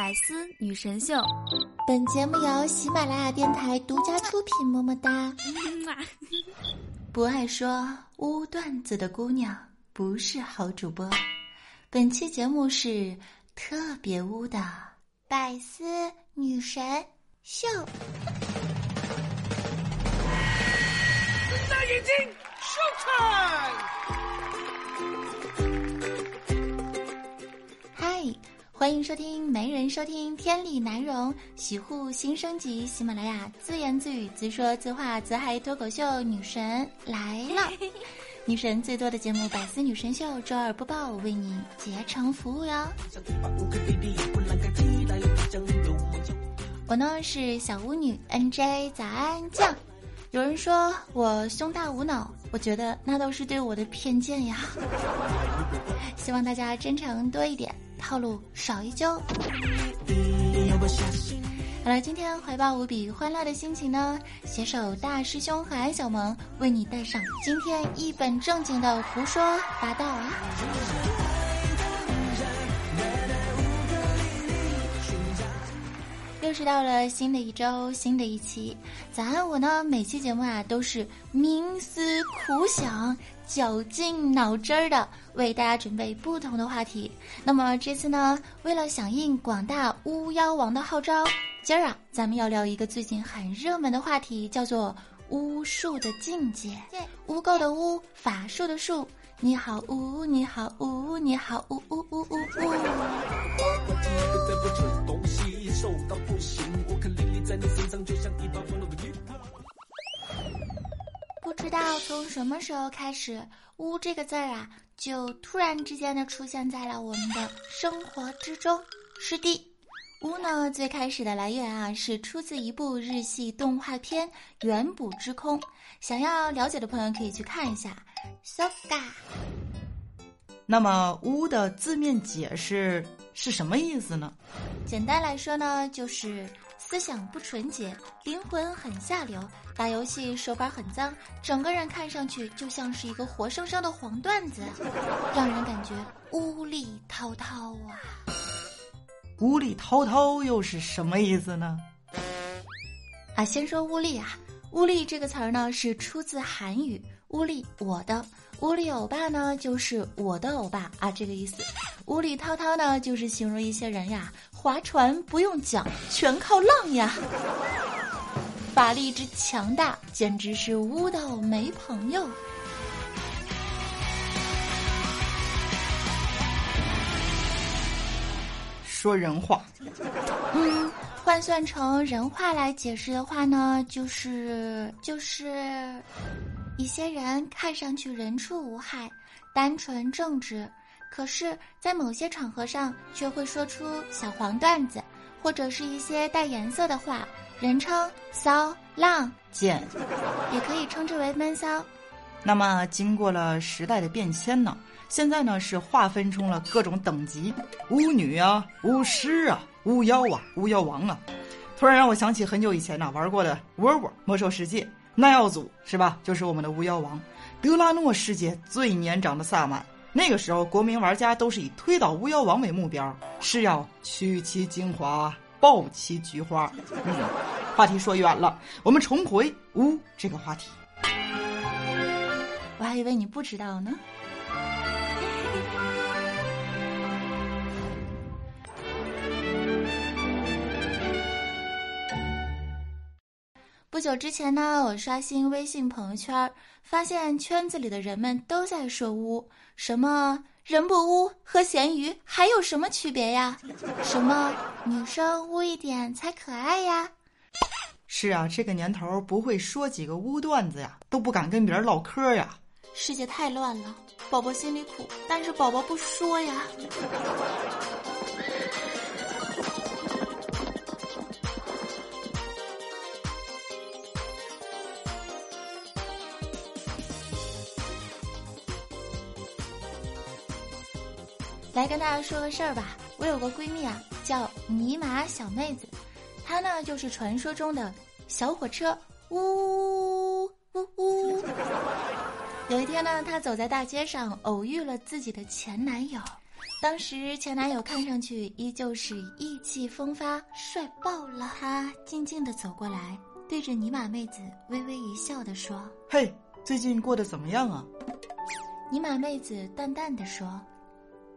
百思女神秀，本节目由喜马拉雅电台独家出品。么么哒！不爱说污段子的姑娘不是好主播。本期节目是特别污的百思女神秀。那眼睛，show time！欢迎收听《没人收听天理难容》，喜护新升级，喜马拉雅自言自语、自说自话、自嗨脱口秀女神来了！女神最多的节目《百思女神秀》周二播报，为你竭诚服务哟。我呢是小巫女 NJ 早安酱。有人说我胸大无脑，我觉得那都是对我的偏见呀。希望大家真诚多一点。套路少一揪。好了，今天怀抱无比欢乐的心情呢，携手大师兄韩小萌为你带上今天一本正经的胡说八道啊！又是到了新的一周，新的一期，早安！我呢，每期节目啊都是冥思苦想。绞尽脑汁儿的为大家准备不同的话题。那么这次呢，为了响应广大巫妖王的号召，今儿啊，咱们要聊一个最近很热门的话题，叫做巫术的境界。污垢的污，法术的术。你好巫，你好巫，你好巫巫巫巫巫。从什么时候开始，“污”这个字儿啊，就突然之间的出现在了我们的生活之中。是的，“污”呢，最开始的来源啊，是出自一部日系动画片《远古之空》。想要了解的朋友可以去看一下。So ga。那么，“污”的字面解释是什么意思呢？简单来说呢，就是。思想不纯洁，灵魂很下流，打游戏手法很脏，整个人看上去就像是一个活生生的黄段子，让人感觉污力滔滔啊！污力滔滔又是什么意思呢？啊，先说污力啊，污力这个词儿呢是出自韩语，污力我的，污力欧巴呢就是我的欧巴啊，这个意思。屋里滔滔呢就是形容一些人呀。划船不用桨，全靠浪呀！法力之强大，简直是污到没朋友。说人话，嗯，换算成人话来解释的话呢，就是就是一些人看上去人畜无害，单纯正直。可是，在某些场合上，却会说出小黄段子，或者是一些带颜色的话，人称骚、浪、贱，也可以称之为闷骚。那么，经过了时代的变迁呢？现在呢，是划分出了各种等级：巫女啊，巫师啊，巫妖啊，巫妖王啊。突然让我想起很久以前呢玩过的《窝窝魔兽世界》，耐奥祖是吧？就是我们的巫妖王，德拉诺世界最年长的萨满。那个时候，国民玩家都是以推倒巫妖王为目标，是要取其精华，爆其菊花。话题说远了，我们重回巫这个话题。我还以为你不知道呢。不久之前呢，我刷新微信朋友圈，发现圈子里的人们都在说污。什么人不污和咸鱼还有什么区别呀？什么女生污一点才可爱呀？是啊，这个年头不会说几个污段子呀，都不敢跟别人唠嗑呀。世界太乱了，宝宝心里苦，但是宝宝不说呀。来跟大家说个事儿吧，我有个闺蜜啊，叫尼玛小妹子，她呢就是传说中的小火车，呜呜呜。有一天呢，她走在大街上，偶遇了自己的前男友，当时前男友看上去依旧是意气风发、帅爆了。他静静的走过来，对着尼玛妹子微微一笑的说：“嘿，最近过得怎么样啊？”尼玛妹子淡淡的说：“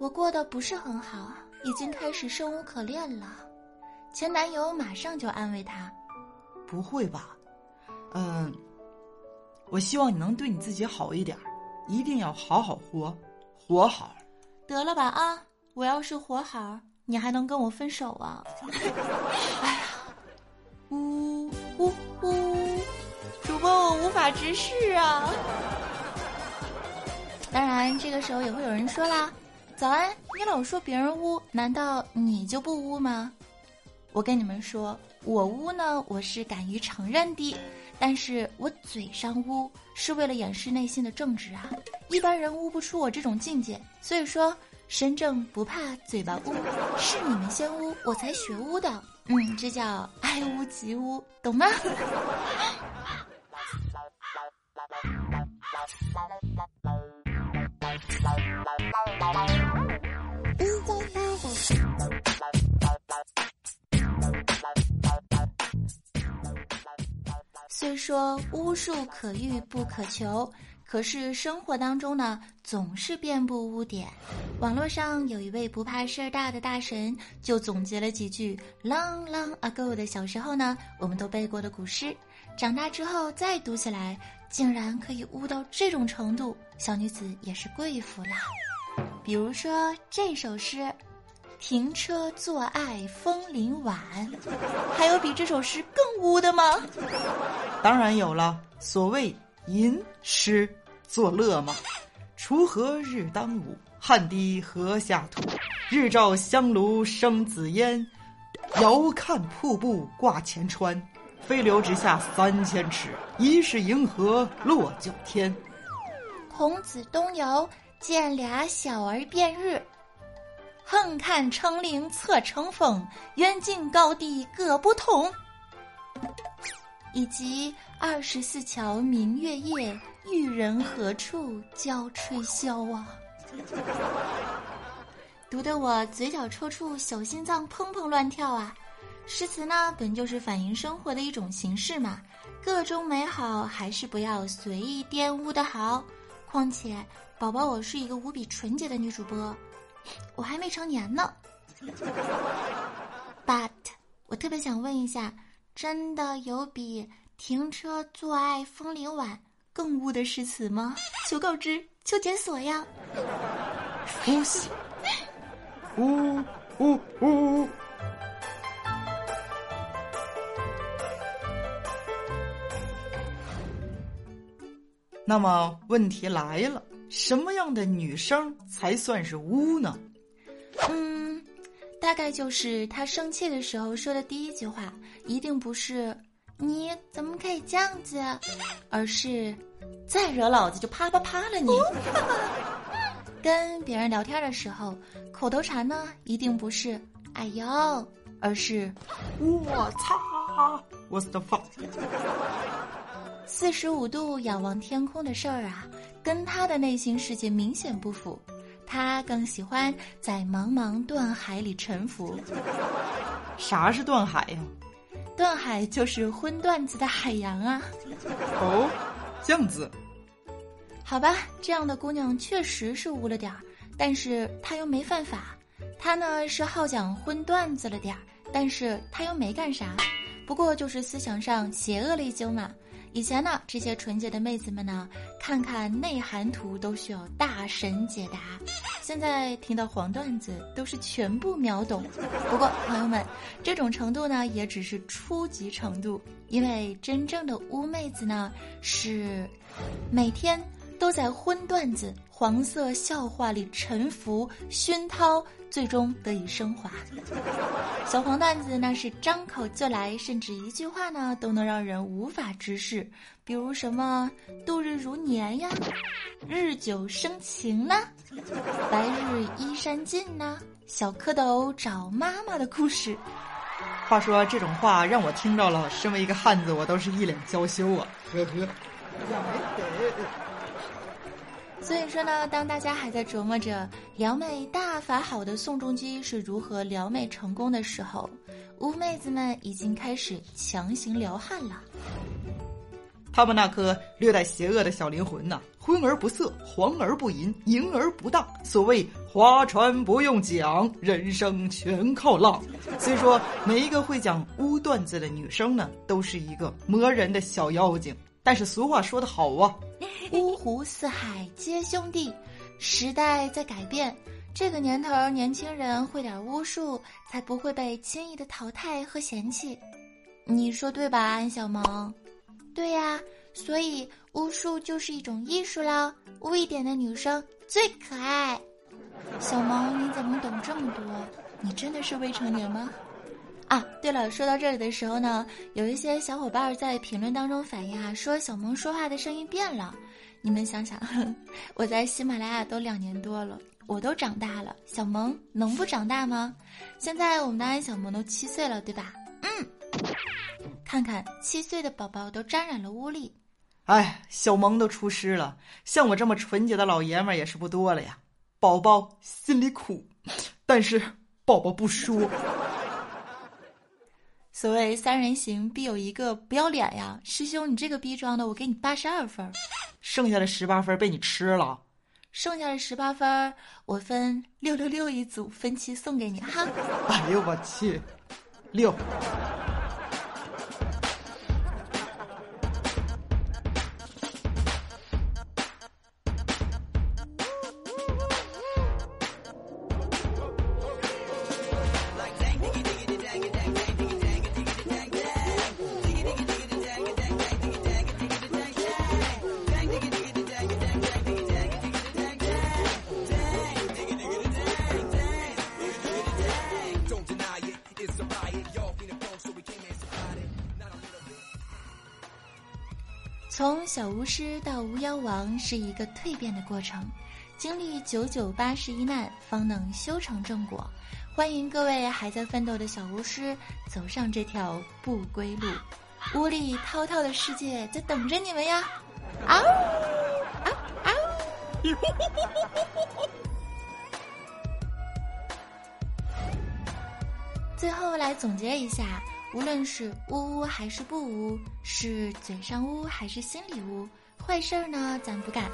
我过得不是很好，已经开始生无可恋了。”前男友马上就安慰她：“不会吧？嗯，我希望你能对你自己好一点，一定要好好活，活好。”得了吧啊！我要是活好，你还能跟我分手啊？哎呀，呜呜呜！主播我无法直视啊！当然，这个时候也会有人说啦：“早安，你老说别人污，难道你就不污吗？”我跟你们说，我污呢，我是敢于承认的，但是我嘴上污是为了掩饰内心的正直啊。一般人污不出我这种境界，所以说身正不怕嘴巴污，是你们先污，我才学污的。嗯，这叫爱屋及乌，懂吗？虽说巫术可遇不可求，可是生活当中呢，总是遍布污点。网络上有一位不怕事儿大的大神，就总结了几句 “long long ago” 的小时候呢，我们都背过的古诗，长大之后再读起来，竟然可以污到这种程度，小女子也是贵服啦。比如说这首诗。停车坐爱枫林晚，还有比这首诗更污的吗？当然有了。所谓吟诗作乐嘛。锄禾日当午，汗滴禾下土。日照香炉生紫烟，遥看瀑布挂前川。飞流直下三千尺，疑是银河落九天。孔子东游，见俩小儿辩日。横看成岭侧成峰，远近高低各不同。以及二十四桥明月夜，玉人何处教吹箫啊？读得我嘴角抽搐，小心脏砰砰乱跳啊！诗词呢，本就是反映生活的一种形式嘛，各中美好还是不要随意玷污的好。况且，宝宝，我是一个无比纯洁的女主播。我还没成年呢，but 我特别想问一下，真的有比“停车坐爱枫林晚”更污的诗词吗？求告知，求解锁呀！呼吸，呜呜呜。那么问题来了。什么样的女生才算是污呢？嗯，大概就是她生气的时候说的第一句话，一定不是“你怎么可以这样子”，而是“再惹老子就啪啪啪了你”。跟别人聊天的时候，口头禅呢，一定不是“哎呦”，而是“我操 ”，What's the fuck？四十五度仰望天空的事儿啊，跟他的内心世界明显不符。他更喜欢在茫茫断海里沉浮。啥是断海呀？断海就是荤段子的海洋啊。哦，这样子。好吧，这样的姑娘确实是污了点儿，但是她又没犯法。她呢是好讲荤段子了点儿，但是她又没干啥，不过就是思想上邪恶了一丢嘛。以前呢，这些纯洁的妹子们呢，看看内涵图都需要大神解答。现在听到黄段子都是全部秒懂。不过朋友们，这种程度呢，也只是初级程度，因为真正的污妹子呢，是每天。都在荤段子、黄色笑话里沉浮熏陶，最终得以升华。小黄段子那是张口就来，甚至一句话呢都能让人无法直视。比如什么“度日如年”呀，“日久生情”呢，“白日依山尽”呢，“小蝌蚪找妈妈”的故事。话说这种话让我听到了，身为一个汉子，我都是一脸娇羞啊，呵呵。所以说呢，当大家还在琢磨着撩妹大法好的宋仲基是如何撩妹成功的时候，乌妹子们已经开始强行撩汉了。他们那颗略带邪恶的小灵魂呐，昏而不色，黄而不淫，淫而不荡。所谓划船不用桨，人生全靠浪。虽说每一个会讲污段子的女生呢，都是一个磨人的小妖精，但是俗话说得好啊，五湖四海皆兄弟。时代在改变，这个年头年轻人会点巫术，才不会被轻易的淘汰和嫌弃。你说对吧，安小萌？对呀，所以巫术就是一种艺术啦。污一点的女生最可爱。小萌，你怎么懂这么多？你真的是未成年吗？啊，对了，说到这里的时候呢，有一些小伙伴在评论当中反映啊，说小萌说话的声音变了。你们想想，我在喜马拉雅都两年多了，我都长大了，小萌能不长大吗？现在我们的安小萌都七岁了，对吧？嗯。看看七岁的宝宝都沾染了污力，哎，小萌都出师了，像我这么纯洁的老爷们儿也是不多了呀。宝宝心里苦，但是宝宝不说。所谓三人行必有一个不要脸呀，师兄，你这个逼装的，我给你八十二分，剩下的十八分被你吃了，剩下的十八分我分六六六一组，分期送给你哈。哎呦我去，六。小巫师到巫妖王是一个蜕变的过程，经历九九八十一难方能修成正果。欢迎各位还在奋斗的小巫师走上这条不归路，屋里滔滔的世界在等着你们呀！啊啊啊！最后来总结一下。无论是污还是不污，是嘴上污还是心里污，坏事儿呢咱不干，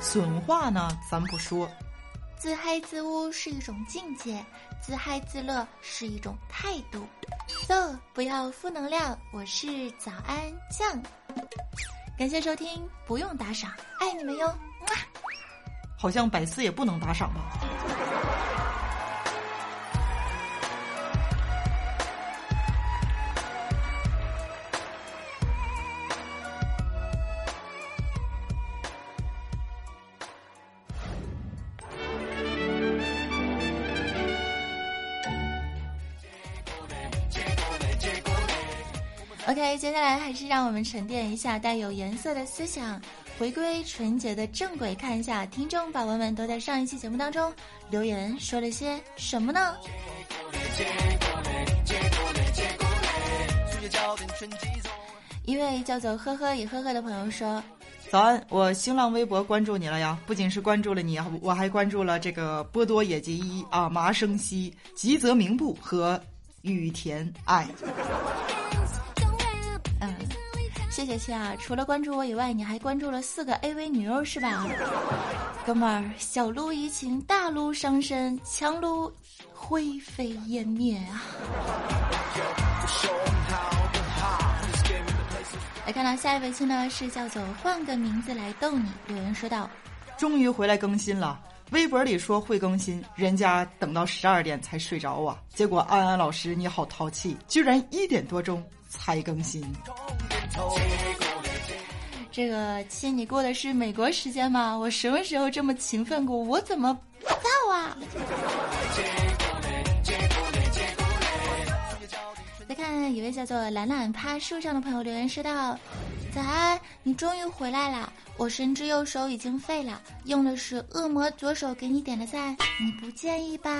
损话呢咱不说，自嗨自污是一种境界，自嗨自乐是一种态度。So 不要负能量，我是早安酱，感谢收听，不用打赏，爱你们哟，好像百思也不能打赏吧。OK，接下来还是让我们沉淀一下带有颜色的思想，回归纯洁的正轨，看一下听众宝宝们都在上一期节目当中留言说了些什么呢？一位叫做呵呵也呵呵的朋友说：“早安，我新浪微博关注你了呀，不仅是关注了你，我还关注了这个波多野结衣啊、麻生希、吉泽明步和羽田爱。”谢谢谢啊！除了关注我以外，你还关注了四个 AV 女优是吧？哥们儿，小撸怡情，大撸伤身，强撸灰飞烟灭啊！来看到下一位亲呢，是叫做换个名字来逗你。有人说道：“终于回来更新了，微博里说会更新，人家等到十二点才睡着啊。结果安安老师你好淘气，居然一点多钟才更新。”这个亲，你过的是美国时间吗？我什么时候这么勤奋过？我怎么不知道啊？再看一位叫做懒懒趴树上的朋友留言说道：“早安，你终于回来了！我神之右手已经废了，用的是恶魔左手给你点的赞，你不介意吧？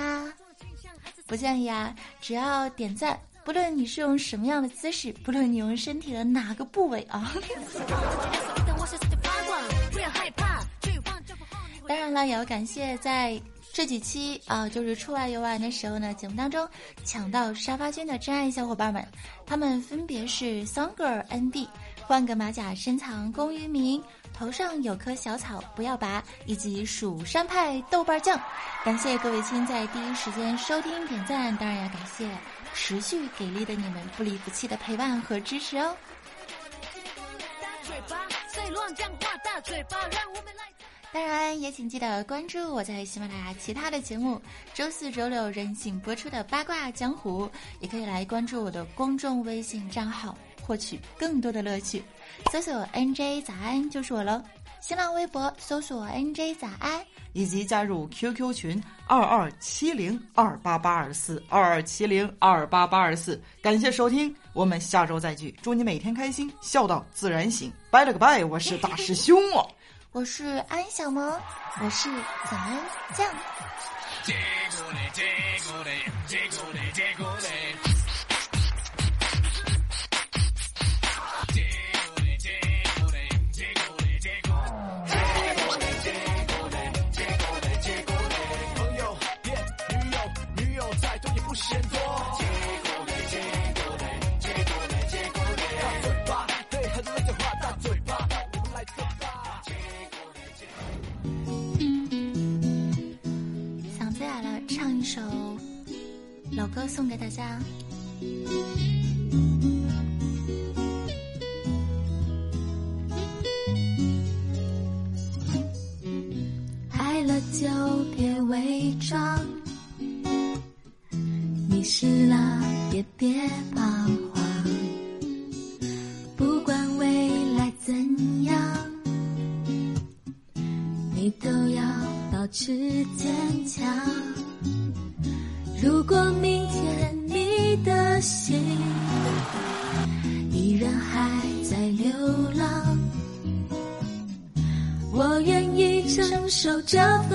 不介意啊，只要点赞。”不论你是用什么样的姿势，不论你用身体的哪个部位啊。当然了，也要感谢在这几期啊，就是出外游玩的时候呢，节目当中抢到沙发君的真爱小伙伴们，他们分别是 Songer ND、换个马甲深藏功与名、头上有棵小草不要拔，以及蜀山派豆瓣酱。感谢各位亲在第一时间收听点赞，当然要感谢持续给力的你们不离不弃的陪伴和支持哦。当然，也请记得关注我在喜马拉雅其他的节目，周四周六任性播出的八卦江湖，也可以来关注我的公众微信账号，获取更多的乐趣。搜索 NJ 早安就是我喽。新浪微博搜索 NJ 早安，以及加入 QQ 群二二七零二八八二四二二七零二八八二四。感谢收听，我们下周再聚。祝你每天开心，笑到自然醒。拜了个拜，我是大师兄哦，我是安小萌，我是早安酱。老歌送给大家。爱了就别伪装，迷失了也别彷徨，不管未来怎样，你都要保持坚强。承